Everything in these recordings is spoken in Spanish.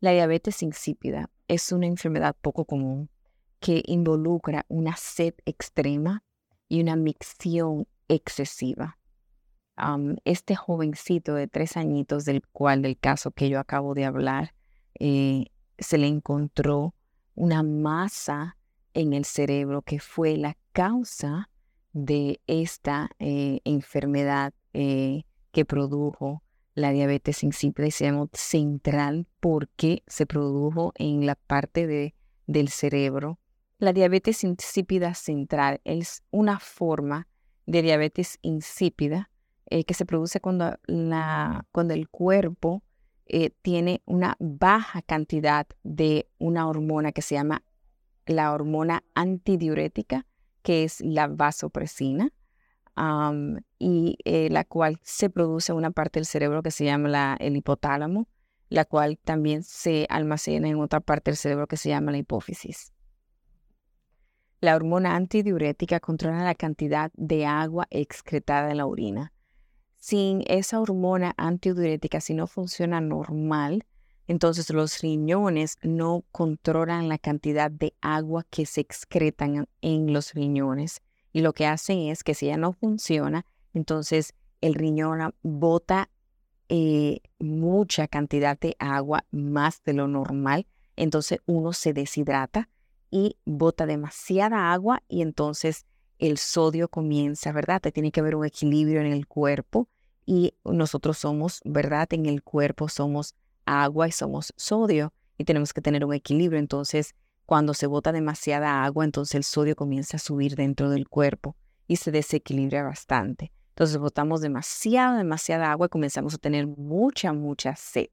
La diabetes insípida es una enfermedad poco común que involucra una sed extrema y una micción excesiva. este jovencito de tres añitos, del cual del caso que yo acabo de hablar, eh, se le encontró una masa en el cerebro que fue la causa de esta eh, enfermedad eh, que produjo la diabetes insípida se llama central porque se produjo en la parte de, del cerebro. La diabetes insípida central es una forma de diabetes insípida eh, que se produce cuando, la, cuando el cuerpo eh, tiene una baja cantidad de una hormona que se llama la hormona antidiurética, que es la vasopresina y eh, la cual se produce en una parte del cerebro que se llama el hipotálamo, la cual también se almacena en otra parte del cerebro que se llama la hipófisis. La hormona antidiurética controla la cantidad de agua excretada en la orina. Sin esa hormona antidiurética, si no funciona normal, entonces los riñones no controlan la cantidad de agua que se excretan en los riñones y lo que hacen es que si ya no funciona, entonces el riñón bota eh, mucha cantidad de agua más de lo normal, entonces uno se deshidrata y bota demasiada agua y entonces el sodio comienza, ¿verdad? Te tiene que haber un equilibrio en el cuerpo y nosotros somos, ¿verdad? En el cuerpo somos agua y somos sodio y tenemos que tener un equilibrio. Entonces, cuando se bota demasiada agua, entonces el sodio comienza a subir dentro del cuerpo y se desequilibra bastante. Entonces botamos demasiada, demasiada agua y comenzamos a tener mucha, mucha sed.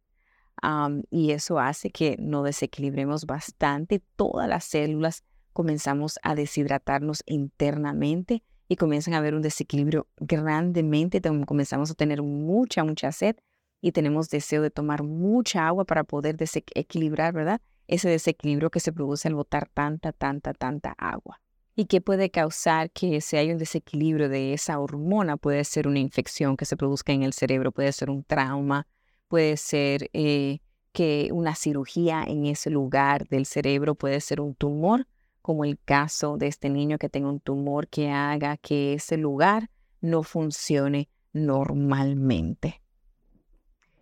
y eso hace que nos desequilibremos bastante. Todas las células comenzamos a deshidratarnos internamente y comienzan a haber un desequilibrio grandemente. Comenzamos a tener mucha, mucha sed y tenemos deseo de tomar mucha agua para poder desequilibrar, ¿verdad? Ese desequilibrio que se produce al botar tanta, tanta, tanta agua. ¿Y qué puede causar que si hay un desequilibrio de esa hormona? Puede ser una infección que se produzca en el cerebro, puede ser un trauma, puede ser eh, que una cirugía en ese lugar del cerebro, puede ser un tumor, como el caso de este niño que tenga un tumor que haga que ese lugar no funcione normalmente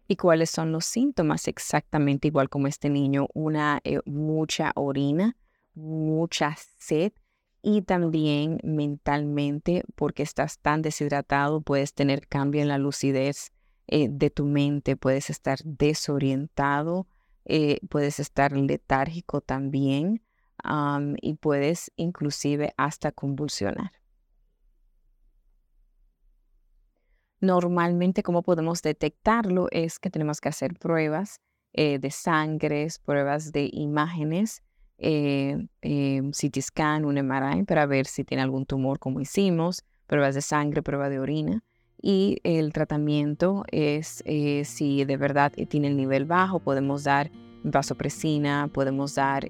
y cuáles son los síntomas exactamente igual como este niño, una eh, mucha orina, mucha sed y también mentalmente porque estás tan deshidratado puedes tener cambio en la lucidez eh, de tu mente, puedes estar desorientado, eh, puedes estar letárgico también y puedes inclusive hasta convulsionar. Normalmente, ¿cómo podemos detectarlo? Es que tenemos que hacer pruebas eh, de sangre, pruebas de imágenes, eh, eh, CT scan, un MRI, para ver si tiene algún tumor, como hicimos, pruebas de sangre, prueba de orina. Y el tratamiento es si de verdad tiene el nivel bajo, podemos dar vasopresina, podemos dar,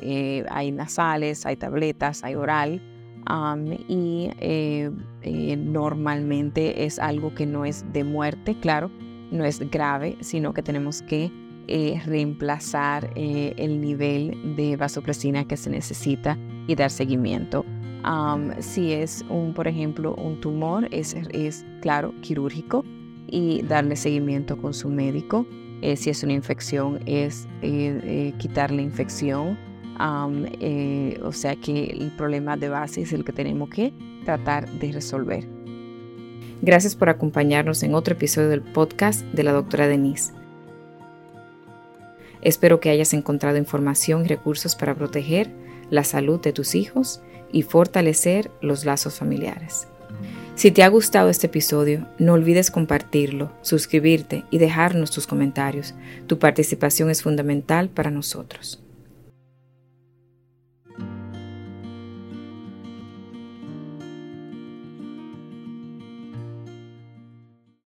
hay nasales, hay tabletas, hay oral y eh, eh, normalmente es algo que no es de muerte, claro, no es grave, sino que tenemos que eh, reemplazar el nivel de vasopresina que se necesita y dar seguimiento. si es un, por ejemplo, un tumor, es, es claro, quirúrgico y darle seguimiento con su médico. si es una infección, es quitar la infección eh, o sea que el problema de base es el que tenemos que tratar de resolver. Gracias por acompañarnos en otro episodio del podcast de la doctora Denise. Espero que hayas encontrado información y recursos para proteger la salud de tus hijos y fortalecer los lazos familiares. Si te ha gustado este episodio, no olvides compartirlo, suscribirte y dejarnos tus comentarios. Tu participación es fundamental para nosotros.